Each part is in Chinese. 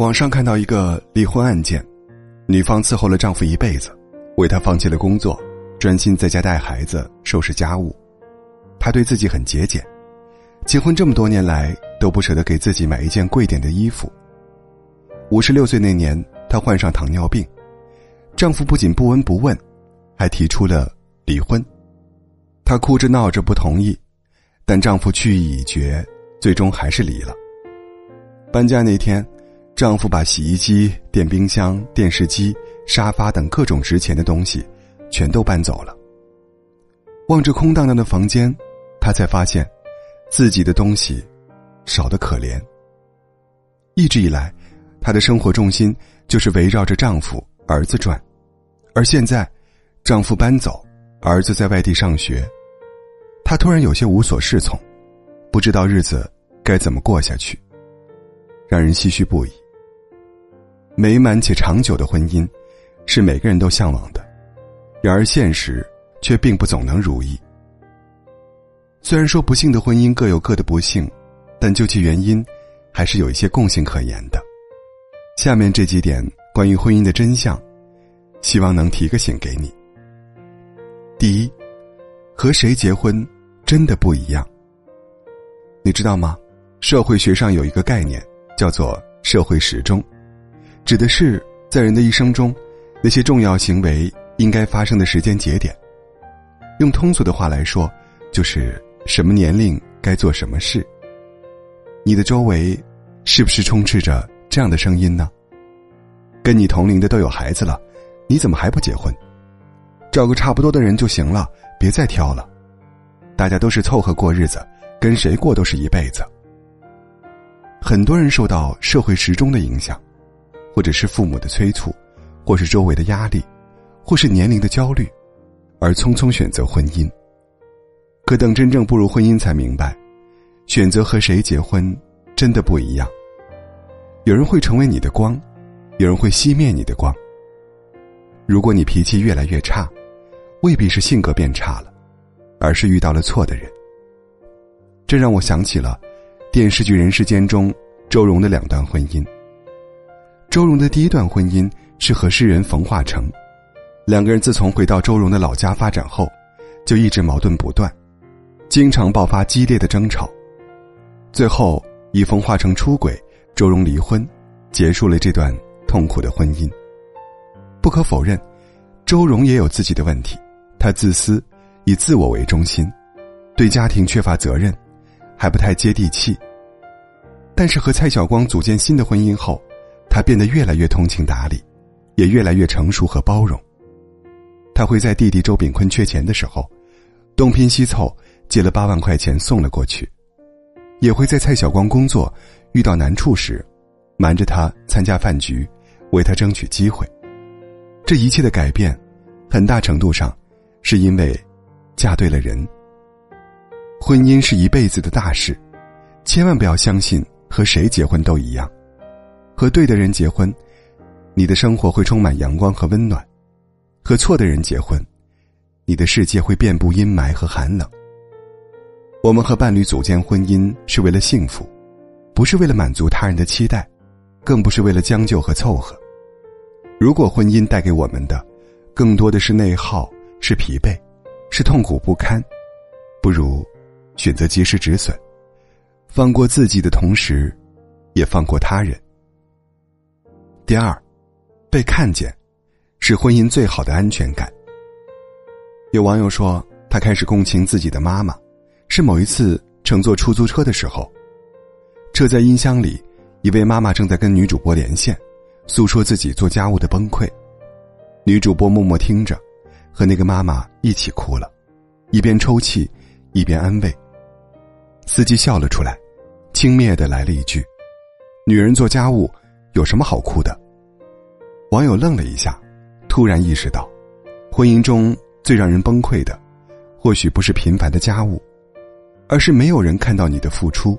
网上看到一个离婚案件，女方伺候了丈夫一辈子，为他放弃了工作，专心在家带孩子、收拾家务。她对自己很节俭，结婚这么多年来都不舍得给自己买一件贵点的衣服。五十六岁那年，她患上糖尿病，丈夫不仅不闻不问，还提出了离婚。她哭着闹着不同意，但丈夫去意已决，最终还是离了。搬家那天。丈夫把洗衣机、电冰箱、电视机、沙发等各种值钱的东西，全都搬走了。望着空荡荡的房间，她才发现，自己的东西少得可怜。一直以来，她的生活重心就是围绕着丈夫、儿子转，而现在，丈夫搬走，儿子在外地上学，她突然有些无所适从，不知道日子该怎么过下去，让人唏嘘不已。美满且长久的婚姻，是每个人都向往的，然而现实却并不总能如意。虽然说不幸的婚姻各有各的不幸，但究其原因，还是有一些共性可言的。下面这几点关于婚姻的真相，希望能提个醒给你。第一，和谁结婚真的不一样。你知道吗？社会学上有一个概念，叫做社会时钟。指的是在人的一生中，那些重要行为应该发生的时间节点。用通俗的话来说，就是什么年龄该做什么事。你的周围，是不是充斥着这样的声音呢？跟你同龄的都有孩子了，你怎么还不结婚？找个差不多的人就行了，别再挑了。大家都是凑合过日子，跟谁过都是一辈子。很多人受到社会时钟的影响。或者是父母的催促，或是周围的压力，或是年龄的焦虑，而匆匆选择婚姻。可等真正步入婚姻，才明白，选择和谁结婚真的不一样。有人会成为你的光，有人会熄灭你的光。如果你脾气越来越差，未必是性格变差了，而是遇到了错的人。这让我想起了电视剧《人世间》中周蓉的两段婚姻。周蓉的第一段婚姻是和诗人冯化成，两个人自从回到周蓉的老家发展后，就一直矛盾不断，经常爆发激烈的争吵，最后以冯化成出轨，周荣离婚，结束了这段痛苦的婚姻。不可否认，周荣也有自己的问题，他自私，以自我为中心，对家庭缺乏责任，还不太接地气。但是和蔡晓光组建新的婚姻后。他变得越来越通情达理，也越来越成熟和包容。他会在弟弟周炳坤缺钱的时候，东拼西凑借了八万块钱送了过去；也会在蔡晓光工作遇到难处时，瞒着他参加饭局，为他争取机会。这一切的改变，很大程度上，是因为嫁对了人。婚姻是一辈子的大事，千万不要相信和谁结婚都一样。和对的人结婚，你的生活会充满阳光和温暖；和错的人结婚，你的世界会遍布阴霾和寒冷。我们和伴侣组建婚姻是为了幸福，不是为了满足他人的期待，更不是为了将就和凑合。如果婚姻带给我们的，更多的是内耗、是疲惫、是痛苦不堪，不如选择及时止损，放过自己的同时，也放过他人。第二，被看见，是婚姻最好的安全感。有网友说，他开始共情自己的妈妈，是某一次乘坐出租车的时候，车载音箱里，一位妈妈正在跟女主播连线，诉说自己做家务的崩溃。女主播默默听着，和那个妈妈一起哭了，一边抽泣，一边安慰。司机笑了出来，轻蔑的来了一句：“女人做家务。”有什么好哭的？网友愣了一下，突然意识到，婚姻中最让人崩溃的，或许不是频繁的家务，而是没有人看到你的付出。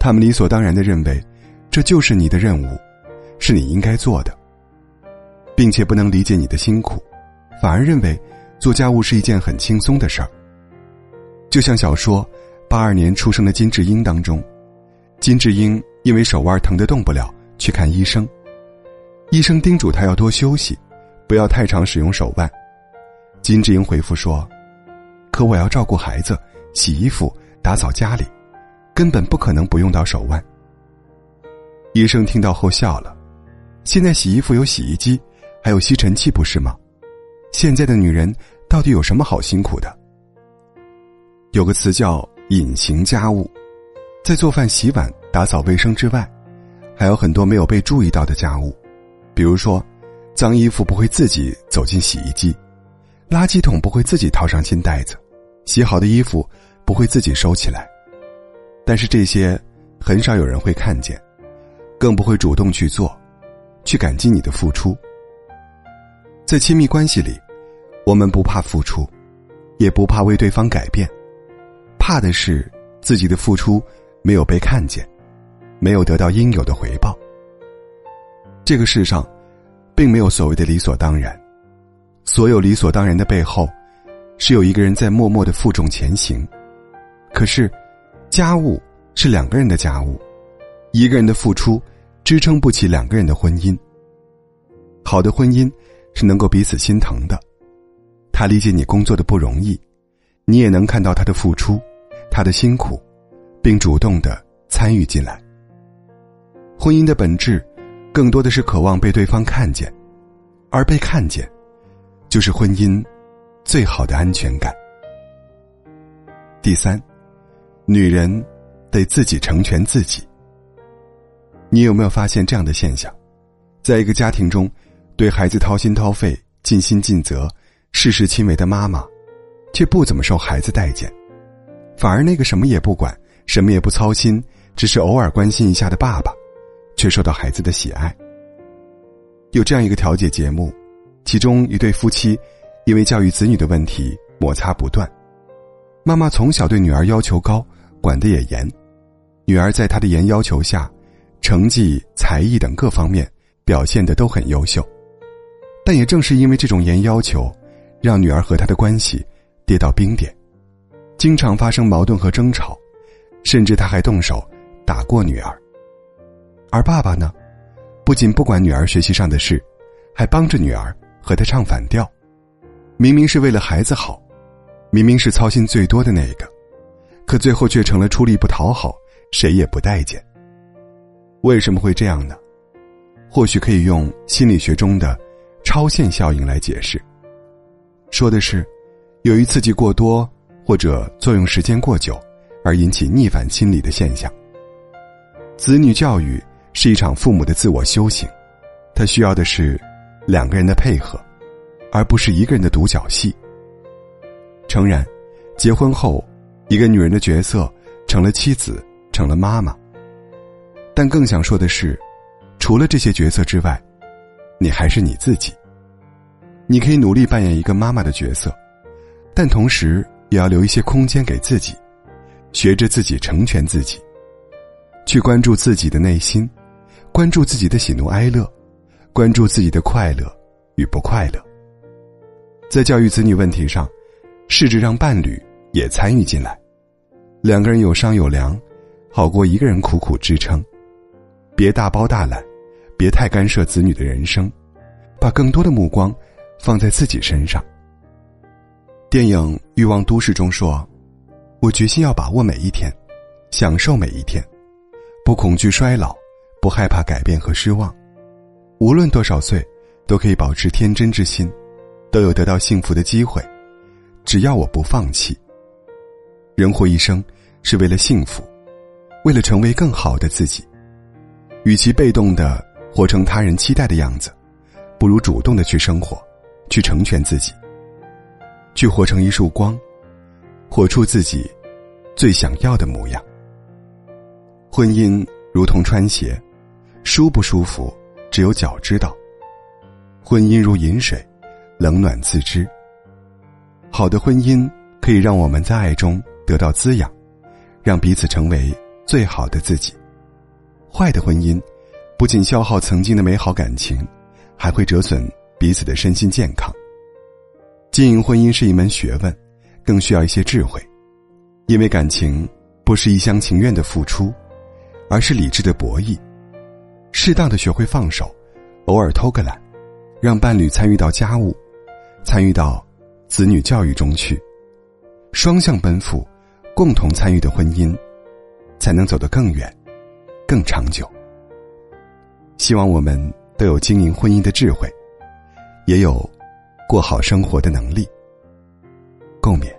他们理所当然的认为，这就是你的任务，是你应该做的，并且不能理解你的辛苦，反而认为做家务是一件很轻松的事儿。就像小说《八二年出生的金智英》当中，金智英因为手腕疼得动不了。去看医生。医生叮嘱他要多休息，不要太常使用手腕。金智英回复说：“可我要照顾孩子、洗衣服、打扫家里，根本不可能不用到手腕。”医生听到后笑了：“现在洗衣服有洗衣机，还有吸尘器，不是吗？现在的女人到底有什么好辛苦的？”有个词叫“隐形家务”，在做饭、洗碗、打扫卫生之外，还有很多没有被注意到的家务，比如说，脏衣服不会自己走进洗衣机，垃圾桶不会自己套上新袋子，洗好的衣服不会自己收起来。但是这些很少有人会看见。更不会主动去做，去感激你的付出。在亲密关系里，我们不怕付出，也不怕为对方改变，怕的是自己的付出没有被看见，没有得到应有的回报。这个世上，并没有所谓的理所当然，所有理所当然的背后，是有一个人在默默的负重前行。可是，家务是两个人的家务，一个人的付出。支撑不起两个人的婚姻。好的婚姻是能够彼此心疼的，他理解你工作的不容易，你也能看到他的付出，他的辛苦，并主动的参与进来。婚姻的本质，更多的是渴望被对方看见，而被看见，就是婚姻最好的安全感。第三，女人得自己成全自己。你有没有发现这样的现象，在一个家庭中，对孩子掏心掏肺、尽心尽责、事事亲为的妈妈，却不怎么受孩子待见；反而那个什么也不管、什么也不操心、只是偶尔关心一下的爸爸，却受到孩子的喜爱。有这样一个调解节目，其中一对夫妻因为教育子女的问题摩擦不断，妈妈从小对女儿要求高，管得也严，女儿在她的严要求下。成绩、才艺等各方面表现的都很优秀，但也正是因为这种严要求，让女儿和他的关系跌到冰点，经常发生矛盾和争吵，甚至他还动手打过女儿。而爸爸呢，不仅不管女儿学习上的事，还帮着女儿和她唱反调，明明是为了孩子好，明明是操心最多的那个，可最后却成了出力不讨好，谁也不待见。为什么会这样呢？或许可以用心理学中的超限效应来解释。说的是，由于刺激过多或者作用时间过久，而引起逆反心理的现象。子女教育是一场父母的自我修行，他需要的是两个人的配合，而不是一个人的独角戏。诚然，结婚后，一个女人的角色成了妻子，成了妈妈。但更想说的是，除了这些角色之外，你还是你自己。你可以努力扮演一个妈妈的角色，但同时也要留一些空间给自己，学着自己成全自己，去关注自己的内心，关注自己的喜怒哀乐，关注自己的快乐与不快乐。在教育子女问题上，试着让伴侣也参与进来，两个人有商有量，好过一个人苦苦支撑。别大包大揽，别太干涉子女的人生，把更多的目光放在自己身上。电影《欲望都市》中说：“我决心要把握每一天，享受每一天，不恐惧衰老，不害怕改变和失望。无论多少岁，都可以保持天真之心，都有得到幸福的机会。只要我不放弃。人活一生，是为了幸福，为了成为更好的自己。”与其被动的活成他人期待的样子，不如主动的去生活，去成全自己，去活成一束光，活出自己最想要的模样。婚姻如同穿鞋，舒不舒服只有脚知道；婚姻如饮水，冷暖自知。好的婚姻可以让我们在爱中得到滋养，让彼此成为最好的自己。坏的婚姻，不仅消耗曾经的美好感情，还会折损彼此的身心健康。经营婚姻是一门学问，更需要一些智慧，因为感情不是一厢情愿的付出，而是理智的博弈。适当的学会放手，偶尔偷个懒，让伴侣参与到家务，参与到子女教育中去，双向奔赴，共同参与的婚姻，才能走得更远，更长久。希望我们都有经营婚姻的智慧，也有过好生活的能力。共勉。